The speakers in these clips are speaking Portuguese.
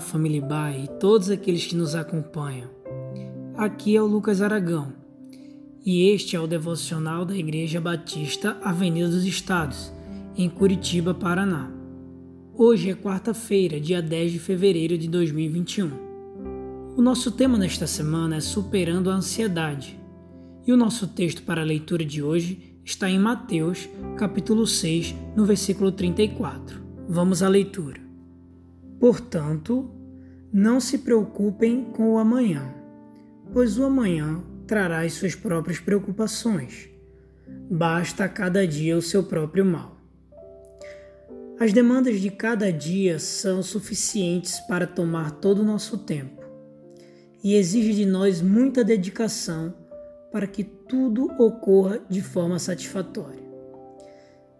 Família Bai e todos aqueles que nos acompanham. Aqui é o Lucas Aragão e este é o devocional da Igreja Batista Avenida dos Estados, em Curitiba, Paraná. Hoje é quarta-feira, dia 10 de fevereiro de 2021. O nosso tema nesta semana é Superando a Ansiedade e o nosso texto para a leitura de hoje está em Mateus, capítulo 6, no versículo 34. Vamos à leitura. Portanto, não se preocupem com o amanhã, pois o amanhã trará as suas próprias preocupações. Basta a cada dia o seu próprio mal. As demandas de cada dia são suficientes para tomar todo o nosso tempo e exige de nós muita dedicação para que tudo ocorra de forma satisfatória.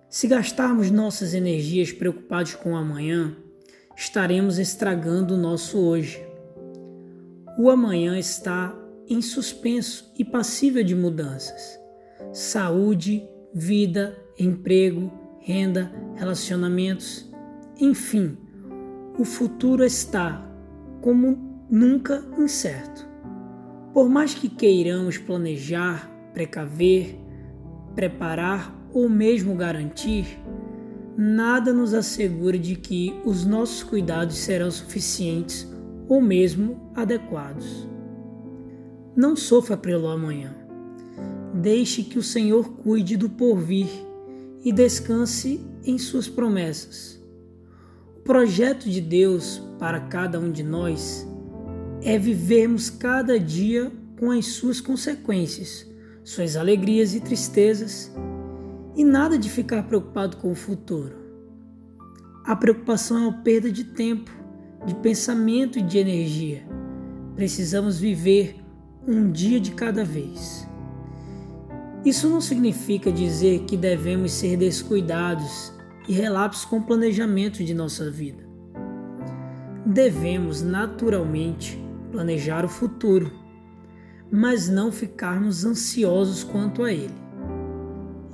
Se gastarmos nossas energias preocupados com o amanhã, estaremos estragando o nosso hoje. O amanhã está em suspenso e passível de mudanças. Saúde, vida, emprego, renda, relacionamentos, enfim, o futuro está como nunca incerto. Por mais que queiramos planejar, precaver, preparar ou mesmo garantir, nada nos assegura de que os nossos cuidados serão suficientes ou mesmo adequados. Não sofra pelo amanhã. Deixe que o Senhor cuide do porvir e descanse em suas promessas. O projeto de Deus para cada um de nós é vivermos cada dia com as suas consequências, suas alegrias e tristezas e nada de ficar preocupado com o futuro. A preocupação é uma perda de tempo, de pensamento e de energia. Precisamos viver um dia de cada vez. Isso não significa dizer que devemos ser descuidados e relapsos com o planejamento de nossa vida. Devemos naturalmente planejar o futuro, mas não ficarmos ansiosos quanto a ele.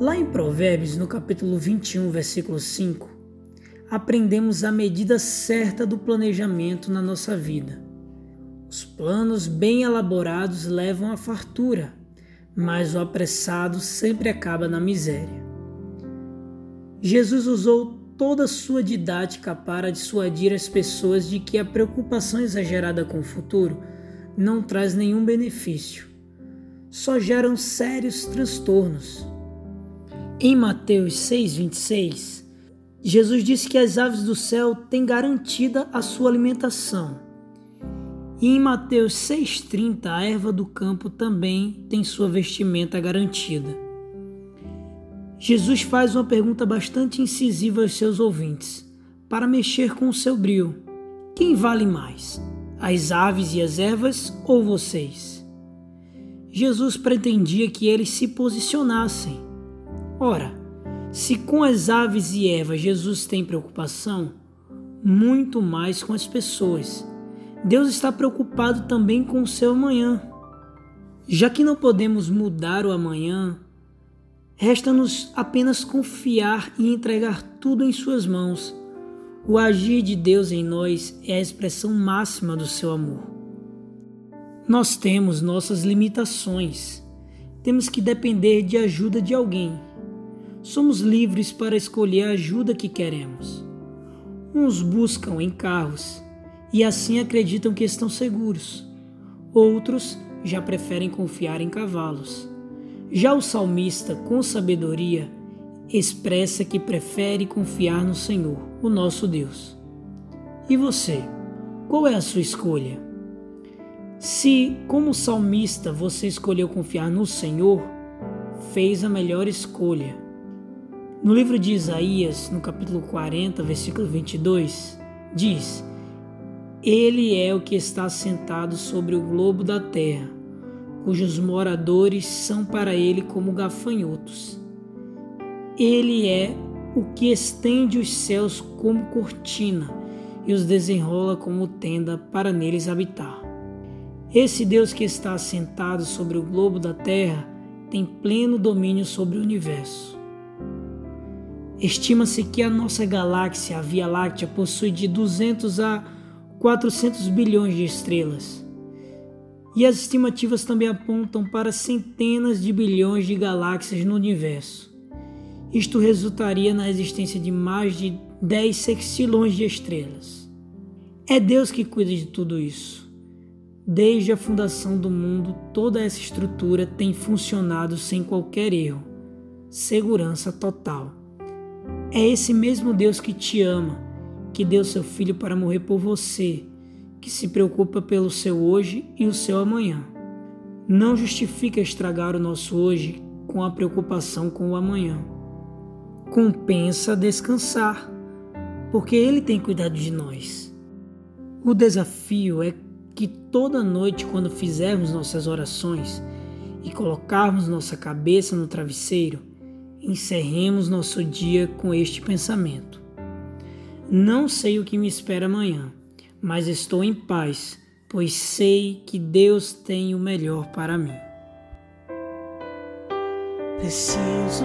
Lá em Provérbios, no capítulo 21, versículo 5, aprendemos a medida certa do planejamento na nossa vida. Os planos bem elaborados levam à fartura, mas o apressado sempre acaba na miséria. Jesus usou toda a sua didática para dissuadir as pessoas de que a preocupação exagerada com o futuro não traz nenhum benefício, só geram sérios transtornos. Em Mateus 6,26, Jesus disse que as aves do céu têm garantida a sua alimentação. E em Mateus 6,30, a erva do campo também tem sua vestimenta garantida. Jesus faz uma pergunta bastante incisiva aos seus ouvintes, para mexer com o seu brio. Quem vale mais, as aves e as ervas ou vocês? Jesus pretendia que eles se posicionassem Ora, se com as aves e ervas Jesus tem preocupação, muito mais com as pessoas. Deus está preocupado também com o seu amanhã. Já que não podemos mudar o amanhã, resta-nos apenas confiar e entregar tudo em Suas mãos. O agir de Deus em nós é a expressão máxima do seu amor. Nós temos nossas limitações, temos que depender de ajuda de alguém somos livres para escolher a ajuda que queremos. Uns buscam em carros e assim acreditam que estão seguros. Outros já preferem confiar em cavalos. Já o salmista, com sabedoria, expressa que prefere confiar no Senhor, o nosso Deus. E você, qual é a sua escolha? Se, como salmista, você escolheu confiar no Senhor, fez a melhor escolha no livro de Isaías, no capítulo 40, versículo 22, diz: Ele é o que está sentado sobre o globo da terra, cujos moradores são para ele como gafanhotos. Ele é o que estende os céus como cortina e os desenrola como tenda para neles habitar. Esse Deus que está sentado sobre o globo da terra tem pleno domínio sobre o universo. Estima-se que a nossa galáxia, a Via Láctea, possui de 200 a 400 bilhões de estrelas. E as estimativas também apontam para centenas de bilhões de galáxias no universo. Isto resultaria na existência de mais de 10 sextilhões de estrelas. É Deus que cuida de tudo isso. Desde a fundação do mundo, toda essa estrutura tem funcionado sem qualquer erro. Segurança total. É esse mesmo Deus que te ama que deu seu filho para morrer por você, que se preocupa pelo seu hoje e o seu amanhã. Não justifica estragar o nosso hoje com a preocupação com o amanhã. Compensa descansar, porque Ele tem cuidado de nós. O desafio é que toda noite, quando fizermos nossas orações e colocarmos nossa cabeça no travesseiro, encerremos nosso dia com este pensamento. Não sei o que me espera amanhã, mas estou em paz, pois sei que Deus tem o melhor para mim. Preciso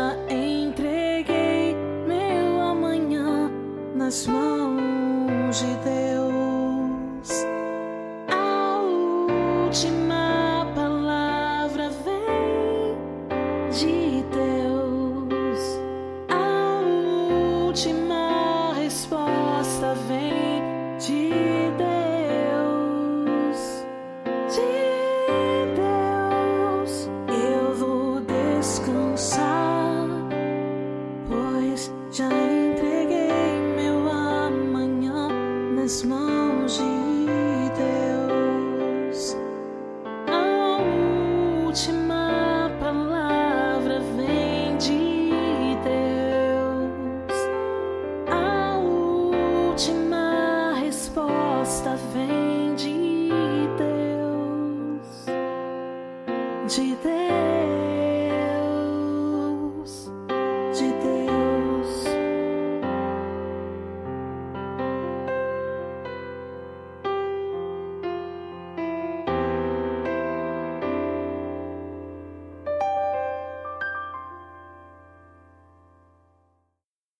de Deus.